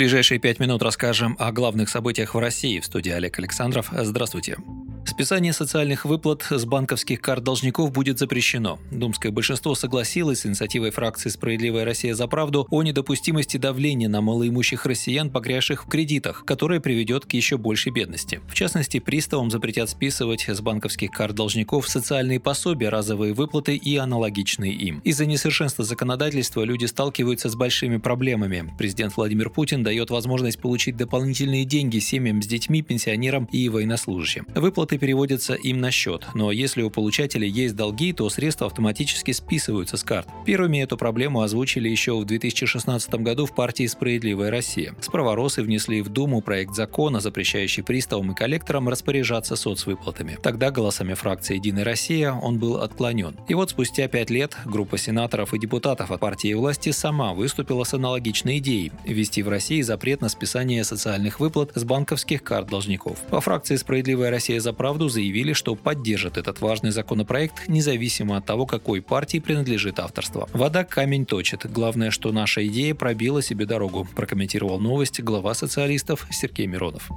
Ближайшие пять минут расскажем о главных событиях в России. В студии Олег Александров. Здравствуйте. Списание социальных выплат с банковских карт должников будет запрещено. Думское большинство согласилось с инициативой фракции «Справедливая Россия за правду» о недопустимости давления на малоимущих россиян, погрязших в кредитах, которое приведет к еще большей бедности. В частности, приставам запретят списывать с банковских карт должников социальные пособия, разовые выплаты и аналогичные им. Из-за несовершенства законодательства люди сталкиваются с большими проблемами. Президент Владимир Путин дает возможность получить дополнительные деньги семьям с детьми, пенсионерам и военнослужащим. Выплаты переводятся им на счет, но если у получателя есть долги, то средства автоматически списываются с карт. Первыми эту проблему озвучили еще в 2016 году в партии «Справедливая Россия». Справоросы внесли в Думу проект закона, запрещающий приставам и коллекторам распоряжаться соцвыплатами. Тогда голосами фракции «Единая Россия» он был отклонен. И вот спустя пять лет группа сенаторов и депутатов от партии власти сама выступила с аналогичной идеей – ввести в России запрет на списание социальных выплат с банковских карт должников. По фракции «Справедливая Россия за правду» заявили, что поддержат этот важный законопроект независимо от того, какой партии принадлежит авторство. Вода камень точит. Главное, что наша идея пробила себе дорогу, прокомментировал новость глава социалистов Сергей Миронов.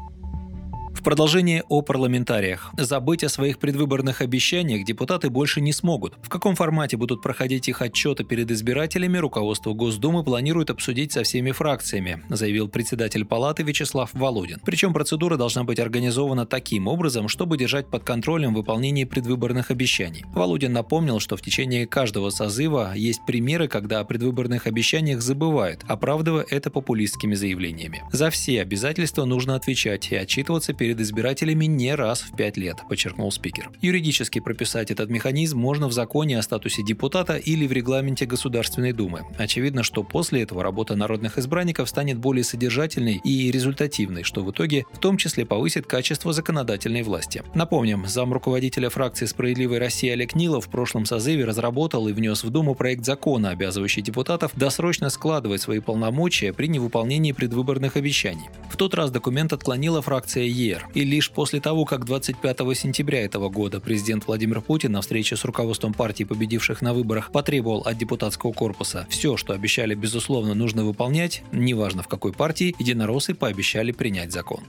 В продолжение о парламентариях. Забыть о своих предвыборных обещаниях депутаты больше не смогут. В каком формате будут проходить их отчеты перед избирателями, руководство Госдумы планирует обсудить со всеми фракциями, заявил председатель палаты Вячеслав Володин. Причем процедура должна быть организована таким образом, чтобы держать под контролем выполнение предвыборных обещаний. Володин напомнил, что в течение каждого созыва есть примеры, когда о предвыборных обещаниях забывают, оправдывая это популистскими заявлениями. За все обязательства нужно отвечать и отчитываться перед перед избирателями не раз в пять лет, подчеркнул спикер. Юридически прописать этот механизм можно в законе о статусе депутата или в регламенте Государственной Думы. Очевидно, что после этого работа народных избранников станет более содержательной и результативной, что в итоге в том числе повысит качество законодательной власти. Напомним, зам руководителя фракции «Справедливой России» Олег Нилов в прошлом созыве разработал и внес в Думу проект закона, обязывающий депутатов досрочно складывать свои полномочия при невыполнении предвыборных обещаний. Тот раз документ отклонила фракция ЕР. И лишь после того, как 25 сентября этого года президент Владимир Путин на встрече с руководством партии, победивших на выборах, потребовал от депутатского корпуса все, что обещали, безусловно, нужно выполнять, неважно в какой партии, единороссы пообещали принять закон.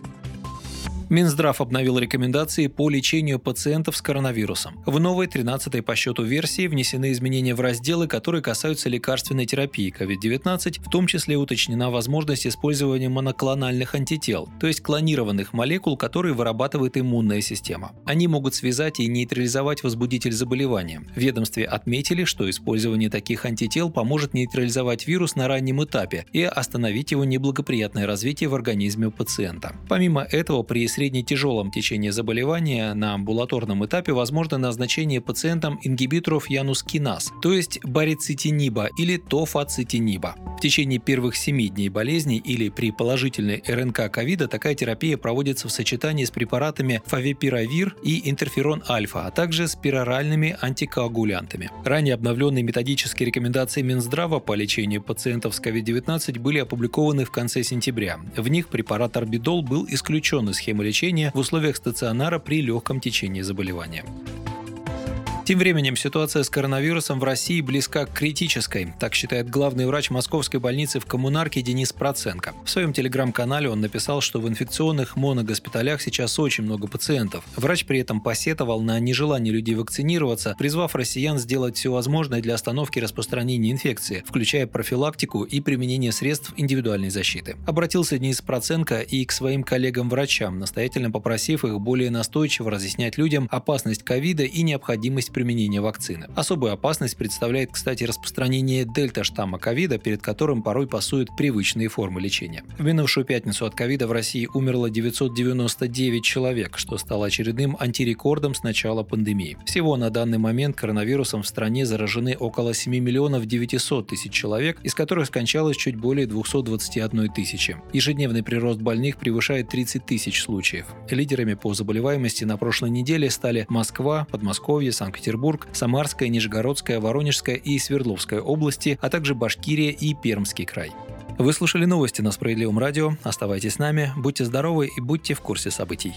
Минздрав обновил рекомендации по лечению пациентов с коронавирусом. В новой 13-й по счету версии внесены изменения в разделы, которые касаются лекарственной терапии COVID-19, в том числе уточнена возможность использования моноклональных антител, то есть клонированных молекул, которые вырабатывает иммунная система. Они могут связать и нейтрализовать возбудитель заболевания. В ведомстве отметили, что использование таких антител поможет нейтрализовать вирус на раннем этапе и остановить его неблагоприятное развитие в организме пациента. Помимо этого, при средне-тяжелом течении заболевания на амбулаторном этапе возможно назначение пациентам ингибиторов янускиназ, то есть барицитиниба или тофацитиниба. Течение первых 7 дней болезни или при положительной РНК ковида такая терапия проводится в сочетании с препаратами фавипиравир и интерферон-альфа, а также с пероральными антикоагулянтами. Ранее обновленные методические рекомендации Минздрава по лечению пациентов с COVID-19 были опубликованы в конце сентября. В них препарат орбидол был исключен из схемы лечения в условиях стационара при легком течении заболевания. Тем временем ситуация с коронавирусом в России близка к критической, так считает главный врач московской больницы в коммунарке Денис Проценко. В своем телеграм-канале он написал, что в инфекционных моногоспиталях сейчас очень много пациентов. Врач при этом посетовал на нежелание людей вакцинироваться, призвав россиян сделать все возможное для остановки распространения инфекции, включая профилактику и применение средств индивидуальной защиты. Обратился Денис Проценко и к своим коллегам-врачам, настоятельно попросив их более настойчиво разъяснять людям опасность ковида и необходимость применения вакцины. Особую опасность представляет, кстати, распространение дельта-штамма ковида, перед которым порой пасуют привычные формы лечения. В минувшую пятницу от ковида в России умерло 999 человек, что стало очередным антирекордом с начала пандемии. Всего на данный момент коронавирусом в стране заражены около 7 миллионов 900 тысяч человек, из которых скончалось чуть более 221 тысячи. Ежедневный прирост больных превышает 30 тысяч случаев. Лидерами по заболеваемости на прошлой неделе стали Москва, Подмосковье, Санкт-Петербург, Санкт-Петербург, Самарская, Нижегородская, Воронежская и Свердловская области, а также Башкирия и Пермский край. Вы слушали новости на Справедливом радио. Оставайтесь с нами, будьте здоровы и будьте в курсе событий.